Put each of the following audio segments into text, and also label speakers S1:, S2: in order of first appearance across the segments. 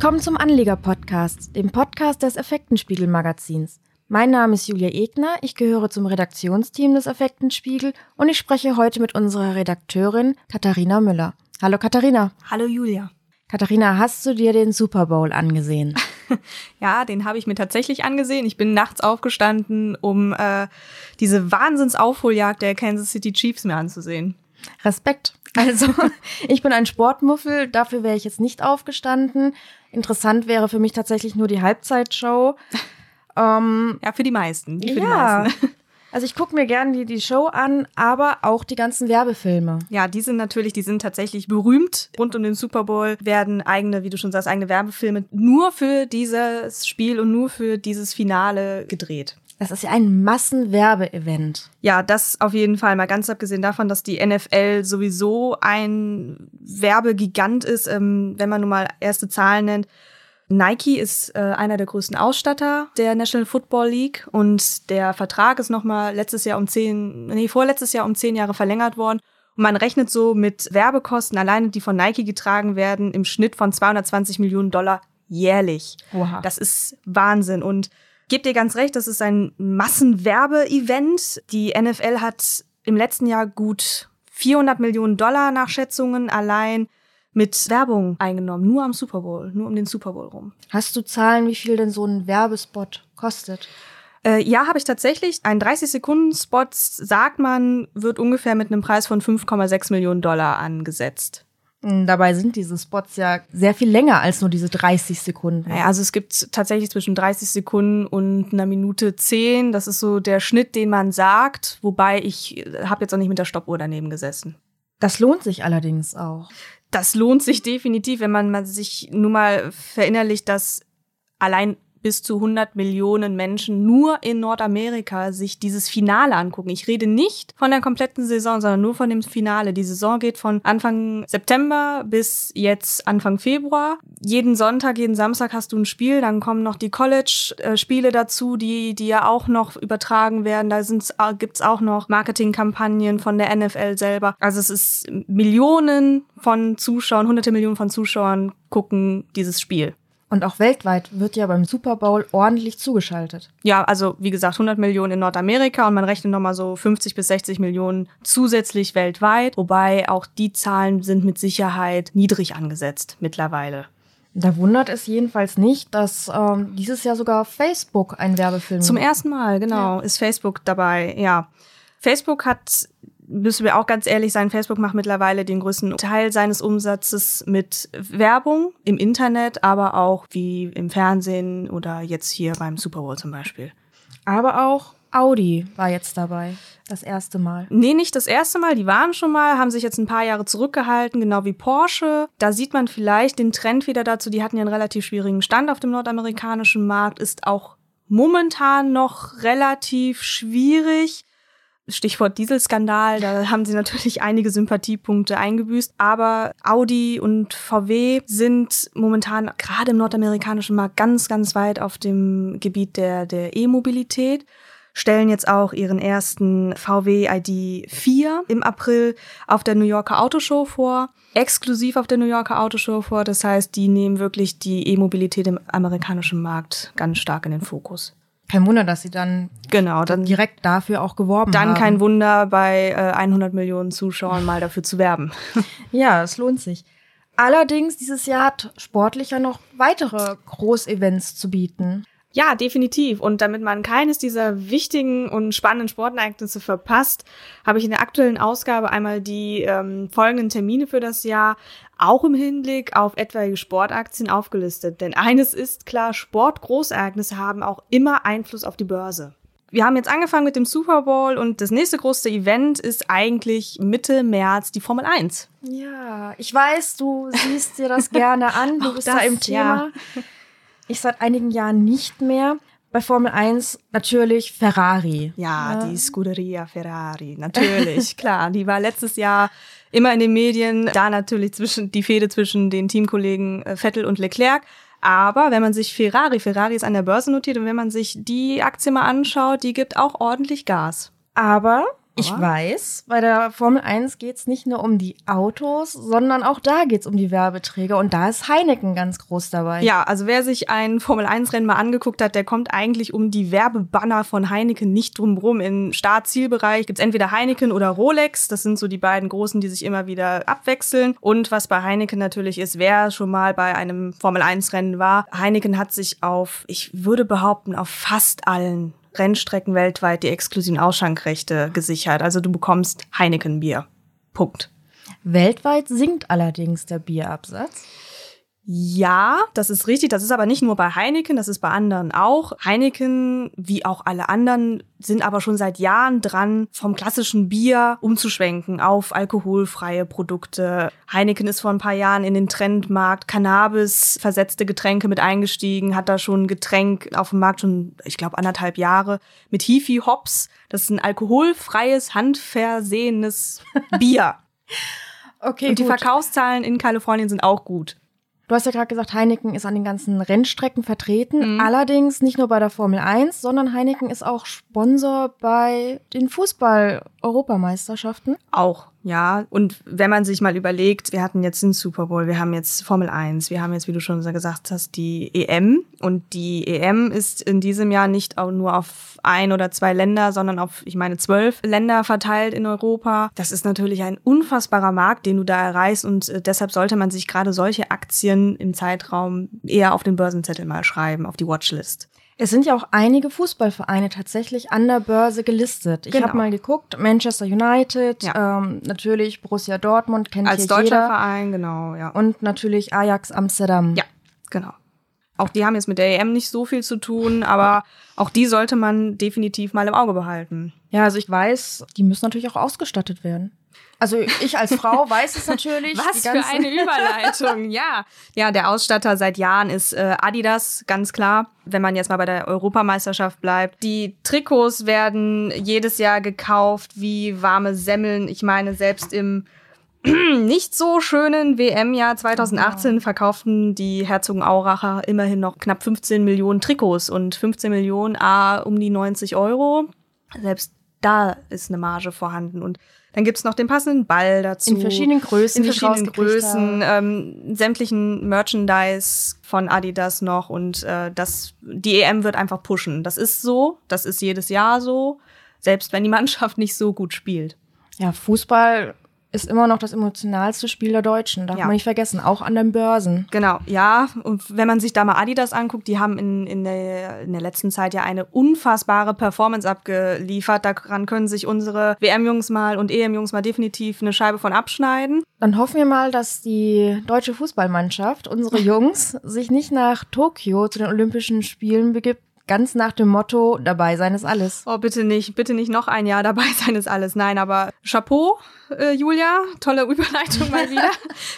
S1: Willkommen zum Anleger-Podcast, dem Podcast des Effektenspiegel-Magazins. Mein Name ist Julia Egner, ich gehöre zum Redaktionsteam des Effektenspiegel und ich spreche heute mit unserer Redakteurin Katharina Müller. Hallo Katharina.
S2: Hallo Julia.
S1: Katharina, hast du dir den Super Bowl angesehen?
S2: ja, den habe ich mir tatsächlich angesehen. Ich bin nachts aufgestanden, um äh, diese Wahnsinnsaufholjagd der Kansas City Chiefs mir anzusehen.
S1: Respekt. Also, ich bin ein Sportmuffel, dafür wäre ich jetzt nicht aufgestanden. Interessant wäre für mich tatsächlich nur die Halbzeitshow.
S2: Ähm, ja, für die meisten. Für
S1: ja. Die meisten. Also ich gucke mir gerne die, die Show an, aber auch die ganzen Werbefilme.
S2: Ja, die sind natürlich, die sind tatsächlich berühmt. Rund um den Super Bowl werden eigene, wie du schon sagst, eigene Werbefilme nur für dieses Spiel und nur für dieses Finale gedreht.
S1: Das ist ja ein Massenwerbeevent.
S2: Ja, das auf jeden Fall. Mal ganz abgesehen davon, dass die NFL sowieso ein Werbegigant ist, ähm, wenn man nun mal erste Zahlen nennt. Nike ist äh, einer der größten Ausstatter der National Football League und der Vertrag ist nochmal letztes Jahr um zehn, nee, vorletztes Jahr um zehn Jahre verlängert worden. Und man rechnet so mit Werbekosten alleine, die von Nike getragen werden, im Schnitt von 220 Millionen Dollar jährlich. Wow. Das ist Wahnsinn. Und gebe dir ganz recht, das ist ein Massenwerbe-Event. Die NFL hat im letzten Jahr gut 400 Millionen Dollar nach Schätzungen allein mit Werbung eingenommen, nur am Super Bowl, nur um den Super Bowl rum.
S1: Hast du Zahlen, wie viel denn so ein Werbespot kostet?
S2: Äh, ja, habe ich tatsächlich. Ein 30-Sekunden-Spot, sagt man, wird ungefähr mit einem Preis von 5,6 Millionen Dollar angesetzt.
S1: Dabei sind diese Spots ja sehr viel länger als nur diese 30 Sekunden.
S2: Ja, also es gibt tatsächlich zwischen 30 Sekunden und einer Minute 10. Das ist so der Schnitt, den man sagt. Wobei ich habe jetzt auch nicht mit der Stoppuhr daneben gesessen.
S1: Das lohnt sich allerdings auch.
S2: Das lohnt sich definitiv, wenn man, man sich nun mal verinnerlicht, dass allein bis zu 100 Millionen Menschen nur in Nordamerika sich dieses Finale angucken. Ich rede nicht von der kompletten Saison, sondern nur von dem Finale. Die Saison geht von Anfang September bis jetzt Anfang Februar. Jeden Sonntag, jeden Samstag hast du ein Spiel, dann kommen noch die College-Spiele dazu, die, die ja auch noch übertragen werden. Da äh, gibt's auch noch Marketingkampagnen von der NFL selber. Also es ist Millionen von Zuschauern, hunderte Millionen von Zuschauern gucken dieses Spiel.
S1: Und auch weltweit wird ja beim Super Bowl ordentlich zugeschaltet.
S2: Ja, also wie gesagt, 100 Millionen in Nordamerika und man rechnet nochmal so 50 bis 60 Millionen zusätzlich weltweit. Wobei auch die Zahlen sind mit Sicherheit niedrig angesetzt mittlerweile.
S1: Da wundert es jedenfalls nicht, dass ähm, dieses Jahr sogar Facebook ein Werbefilm.
S2: Zum ersten Mal, genau, ja. ist Facebook dabei, ja. Facebook hat müssen wir auch ganz ehrlich sein, Facebook macht mittlerweile den größten Teil seines Umsatzes mit Werbung im Internet, aber auch wie im Fernsehen oder jetzt hier beim Super Bowl zum Beispiel.
S1: Aber auch Audi war jetzt dabei. Das erste Mal.
S2: Nee, nicht das erste Mal. Die waren schon mal, haben sich jetzt ein paar Jahre zurückgehalten, genau wie Porsche. Da sieht man vielleicht den Trend wieder dazu. Die hatten ja einen relativ schwierigen Stand auf dem nordamerikanischen Markt, ist auch momentan noch relativ schwierig. Stichwort Dieselskandal, da haben sie natürlich einige Sympathiepunkte eingebüßt. Aber Audi und VW sind momentan gerade im nordamerikanischen Markt ganz, ganz weit auf dem Gebiet der, der E-Mobilität stellen jetzt auch ihren ersten VW ID 4 im April auf der New Yorker Autoshow vor, exklusiv auf der New Yorker Autoshow vor. Das heißt, die nehmen wirklich die E-Mobilität im amerikanischen Markt ganz stark in den Fokus.
S1: Kein Wunder, dass sie dann,
S2: genau, dann
S1: direkt dafür auch geworben
S2: dann
S1: haben.
S2: Dann kein Wunder, bei äh, 100 Millionen Zuschauern mal dafür zu werben.
S1: ja, es lohnt sich. Allerdings, dieses Jahr hat sportlicher noch weitere Großevents zu bieten.
S2: Ja, definitiv. Und damit man keines dieser wichtigen und spannenden Sportereignisse verpasst, habe ich in der aktuellen Ausgabe einmal die ähm, folgenden Termine für das Jahr auch im Hinblick auf etwaige Sportaktien aufgelistet. Denn eines ist klar, Sportgroßereignisse haben auch immer Einfluss auf die Börse. Wir haben jetzt angefangen mit dem Super Bowl und das nächste große Event ist eigentlich Mitte März die Formel 1.
S1: Ja, ich weiß, du siehst dir das gerne an, du bist das, da im Thema. Ja. Ich seit einigen Jahren nicht mehr. Bei Formel 1 natürlich Ferrari.
S2: Ja, ja. die Scuderia Ferrari, natürlich, klar. Die war letztes Jahr immer in den Medien, da natürlich zwischen die Fehde zwischen den Teamkollegen äh, Vettel und Leclerc. Aber wenn man sich Ferrari, Ferrari ist an der Börse notiert und wenn man sich die Aktie mal anschaut, die gibt auch ordentlich Gas.
S1: Aber Ich weiß, bei der Formel 1 geht es nicht nur um die Autos, sondern auch da geht es um die Werbeträger und da ist Heineken ganz groß dabei.
S2: Ja, also wer sich ein Formel 1-Rennen mal angeguckt hat, der kommt eigentlich um die Werbebanner von Heineken nicht drumherum. Im Start-Zielbereich gibt's entweder Heineken oder Rolex. Das sind so die beiden großen, die sich immer wieder abwechseln. Und was bei Heineken natürlich ist, wer schon mal bei einem Formel 1-Rennen war, Heineken hat sich auf, ich würde behaupten, auf fast allen Rennstrecken weltweit die exklusiven Ausschankrechte gesichert. Also du bekommst Heineken-Bier. Punkt.
S1: Weltweit sinkt allerdings der Bierabsatz.
S2: Ja, das ist richtig. Das ist aber nicht nur bei Heineken, das ist bei anderen auch. Heineken, wie auch alle anderen, sind aber schon seit Jahren dran, vom klassischen Bier umzuschwenken auf alkoholfreie Produkte. Heineken ist vor ein paar Jahren in den Trendmarkt Cannabis versetzte Getränke mit eingestiegen, hat da schon ein Getränk auf dem Markt schon, ich glaube, anderthalb Jahre mit Heafy Hops. Das ist ein alkoholfreies, handversehenes Bier.
S1: Okay,
S2: Und die
S1: gut.
S2: Verkaufszahlen in Kalifornien sind auch gut.
S1: Du hast ja gerade gesagt, Heineken ist an den ganzen Rennstrecken vertreten. Allerdings nicht nur bei der Formel 1, sondern Heineken ist auch Sponsor bei den Fußball-Europameisterschaften.
S2: Auch, ja. Und wenn man sich mal überlegt, wir hatten jetzt den Super Bowl, wir haben jetzt Formel 1, wir haben jetzt, wie du schon gesagt hast, die EM. Und die EM ist in diesem Jahr nicht nur auf ein oder zwei Länder, sondern auf, ich meine, zwölf Länder verteilt in Europa. Das ist natürlich ein unfassbarer Markt, den du da erreichst. Und äh, deshalb sollte man sich gerade solche Aktien im Zeitraum eher auf den Börsenzettel mal schreiben, auf die Watchlist.
S1: Es sind ja auch einige Fußballvereine tatsächlich an der Börse gelistet. Ich
S2: Genau.
S1: habe mal geguckt, Manchester United,
S2: Ja.
S1: ähm, natürlich Borussia Dortmund kennt
S2: Als deutscher
S1: jeder.
S2: Verein, genau, ja.
S1: Und natürlich Ajax Amsterdam.
S2: Ja, genau. Auch die haben jetzt mit der EM nicht so viel zu tun, aber auch die sollte man definitiv mal im Auge behalten.
S1: Ja, also ich weiß, die müssen natürlich auch ausgestattet werden. Also ich als Frau weiß es natürlich. die ganzen-
S2: Überleitung, ja. Ja, der Ausstatter seit Jahren ist äh, Adidas, ganz klar. Wenn man jetzt mal bei der Europameisterschaft bleibt. Die Trikots werden jedes Jahr gekauft wie warme Semmeln. Ich meine, selbst im nicht so schönen WM-Jahr 2018 verkauften die Herzogenauracher immerhin noch knapp 15 Millionen Trikots und 15 Millionen A um die 90 Euro. Selbst da ist eine Marge vorhanden und dann gibt's noch den passenden Ball dazu.
S1: In verschiedenen Größen,
S2: In verschiedenen Größen, ähm, sämtlichen Merchandise von Adidas noch und äh, das, die EM wird einfach pushen. Das ist so, das ist jedes Jahr so, selbst wenn die Mannschaft nicht so gut spielt.
S1: Ja, Fußball ist immer noch das emotionalste Spiel der Deutschen. Darf
S2: Ja.
S1: man nicht vergessen, auch an den Börsen.
S2: Genau, ja. Und wenn man sich da mal Adidas anguckt, die haben in, in, der, in der letzten Zeit ja eine unfassbare Performance abgeliefert. Daran können sich unsere WM-Jungs mal und EM-Jungs mal definitiv eine Scheibe von abschneiden.
S1: Dann hoffen wir mal, dass die deutsche Fußballmannschaft, unsere Jungs, sich nicht nach Tokio zu den Olympischen Spielen begibt, ganz nach dem Motto, dabei sein ist alles.
S2: Oh, bitte nicht, bitte nicht noch ein Jahr dabei sein ist alles. Nein, aber Chapeau, äh, Julia, tolle Überleitung mal wieder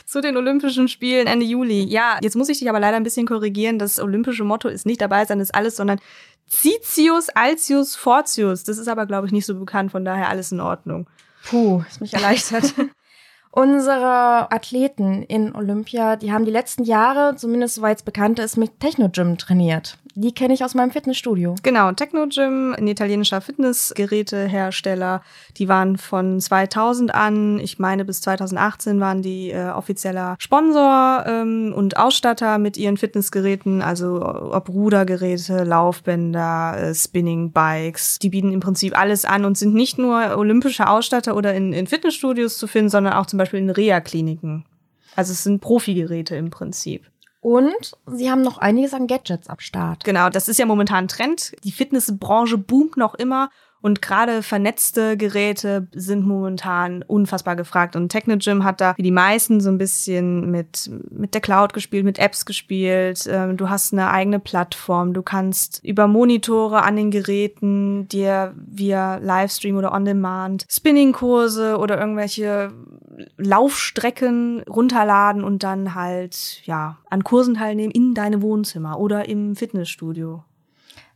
S2: zu den Olympischen Spielen Ende Juli. Ja, jetzt muss ich dich aber leider ein bisschen korrigieren. Das olympische Motto ist nicht dabei sein ist alles, sondern Citius, Altius, Fortius. Das ist aber, glaube ich, nicht so bekannt, von daher alles in Ordnung.
S1: Puh, ist mich erleichtert. Unsere Athleten in Olympia, die haben die letzten Jahre, zumindest soweit es bekannt ist, mit Techno-Gym trainiert. Die kenne ich aus meinem Fitnessstudio.
S2: Genau, Technogym, ein italienischer Fitnessgerätehersteller. Die waren von 2000 an, ich meine bis 2018 waren die äh, offizieller Sponsor ähm, und Ausstatter mit ihren Fitnessgeräten, also ob Rudergeräte, Laufbänder, äh, Spinning Bikes. Die bieten im Prinzip alles an und sind nicht nur olympische Ausstatter oder in, in Fitnessstudios zu finden, sondern auch zum Beispiel in Reha-Kliniken. Also es sind Profigeräte im Prinzip.
S1: Und sie haben noch einiges an Gadgets ab Start.
S2: Genau, das ist ja momentan Trend. Die Fitnessbranche boomt noch immer und gerade vernetzte Geräte sind momentan unfassbar gefragt. Und Technogym hat da wie die meisten so ein bisschen mit, mit der Cloud gespielt, mit Apps gespielt. Ähm, Du hast eine eigene Plattform. Du kannst über Monitore an den Geräten dir via Livestream oder On-Demand Spinning-Kurse oder irgendwelche Laufstrecken runterladen und dann halt, ja, an Kursen teilnehmen in deinem Wohnzimmer oder im Fitnessstudio.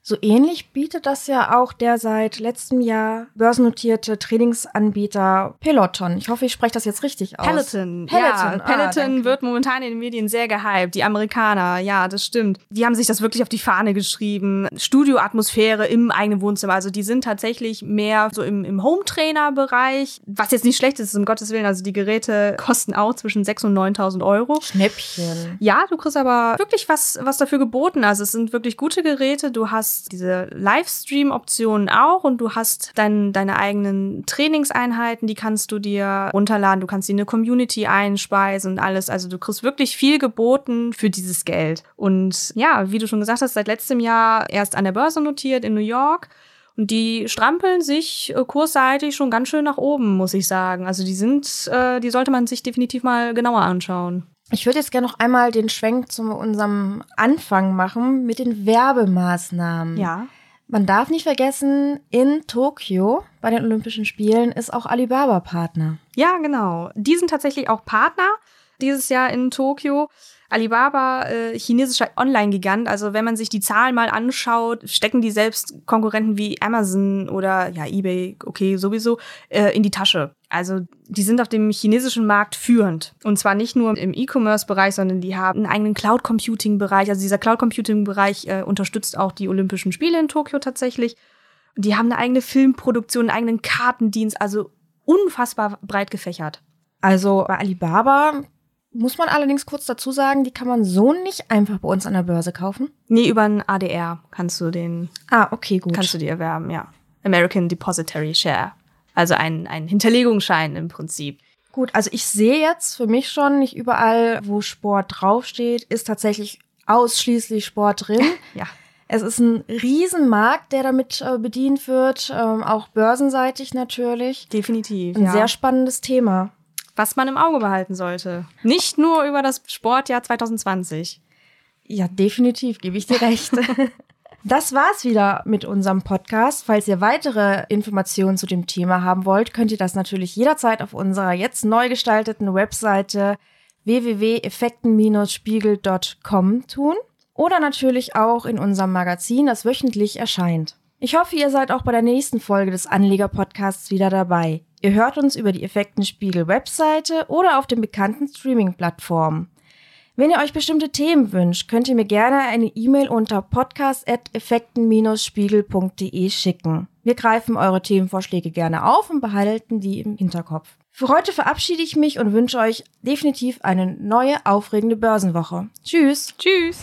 S1: So ähnlich bietet das ja auch der seit letztem Jahr börsennotierte Trainingsanbieter Peloton. Ich hoffe, ich spreche das jetzt richtig aus.
S2: Peloton.
S1: Peloton,
S2: Ja,
S1: ah,
S2: Peloton
S1: danke.
S2: wird momentan in den Medien sehr gehypt. Die Amerikaner, ja, das stimmt. Die haben sich das wirklich auf die Fahne geschrieben. Studioatmosphäre im eigenen Wohnzimmer. Also die sind tatsächlich mehr so im, im Home-Trainer-Bereich. Was jetzt nicht schlecht ist, um Gottes Willen. Also die Geräte kosten auch zwischen 6.000 und 9.000 Euro.
S1: Schnäppchen.
S2: Ja, du kriegst aber wirklich was, was dafür geboten. Also es sind wirklich gute Geräte. Du hast diese Livestream-Optionen auch und du hast dein, deine eigenen Trainingseinheiten, die kannst du dir runterladen. Du kannst sie in eine Community einspeisen und alles. Also du kriegst wirklich viel geboten für dieses Geld. Und ja, wie du schon gesagt hast, seit letztem Jahr erst an der Börse notiert in New York. Und die strampeln sich äh, kursseitig schon ganz schön nach oben, muss ich sagen. Also die sind, äh, die sollte man sich definitiv mal genauer anschauen.
S1: Ich würde jetzt gerne noch einmal den Schwenk zu unserem Anfang machen mit den Werbemaßnahmen.
S2: Ja.
S1: Man darf nicht vergessen, in Tokio bei den Olympischen Spielen ist auch Alibaba Partner.
S2: Ja, genau. Die sind tatsächlich auch Partner dieses Jahr in Tokio. Alibaba, äh, chinesischer Online-Gigant, also wenn man sich die Zahlen mal anschaut, stecken die selbst Konkurrenten wie Amazon oder ja, eBay, okay, sowieso, äh, in die Tasche. Also die sind auf dem chinesischen Markt führend. Und zwar nicht nur im E-Commerce-Bereich, sondern die haben einen eigenen Cloud-Computing-Bereich. Also dieser Cloud-Computing-Bereich äh, unterstützt auch die Olympischen Spiele in Tokio tatsächlich. Die haben eine eigene Filmproduktion, einen eigenen Kartendienst, also unfassbar breit gefächert.
S1: Also bei Alibaba muss man allerdings kurz dazu sagen, die kann man so nicht einfach bei uns an der Börse kaufen.
S2: Nee, über ein ADR kannst du den,
S1: Ah, okay, gut.
S2: kannst du die erwerben, ja. American Depository Share. Also ein, ein Hinterlegungsschein im Prinzip.
S1: Gut, also ich sehe jetzt für mich schon, nicht überall, wo Sport draufsteht, ist tatsächlich ausschließlich Sport drin.
S2: Ja.
S1: Es ist ein Riesenmarkt, der damit äh, bedient wird, ähm, auch börsenseitig natürlich.
S2: Definitiv.
S1: Ein
S2: ja.
S1: sehr spannendes Thema.
S2: Was man im Auge behalten sollte. Nicht nur über das Sportjahr 2020.
S1: Ja, definitiv, gebe ich dir recht. Das war's wieder mit unserem Podcast. Falls ihr weitere Informationen zu dem Thema haben wollt, könnt ihr das natürlich jederzeit auf unserer jetzt neu gestalteten Webseite www.effekten-spiegel.com tun oder natürlich auch in unserem Magazin, das wöchentlich erscheint. Ich hoffe, ihr seid auch bei der nächsten Folge des Anleger-Podcasts wieder dabei. Ihr hört uns über die Effektenspiegel-Webseite oder auf den bekannten Streaming-Plattformen. Wenn ihr euch bestimmte Themen wünscht, könnt ihr mir gerne eine E-Mail unter podcast.effekten-spiegel.de schicken. Wir greifen eure Themenvorschläge gerne auf und behalten die im Hinterkopf. Für heute verabschiede ich mich und wünsche euch definitiv eine neue aufregende Börsenwoche. Tschüss!
S2: Tschüss!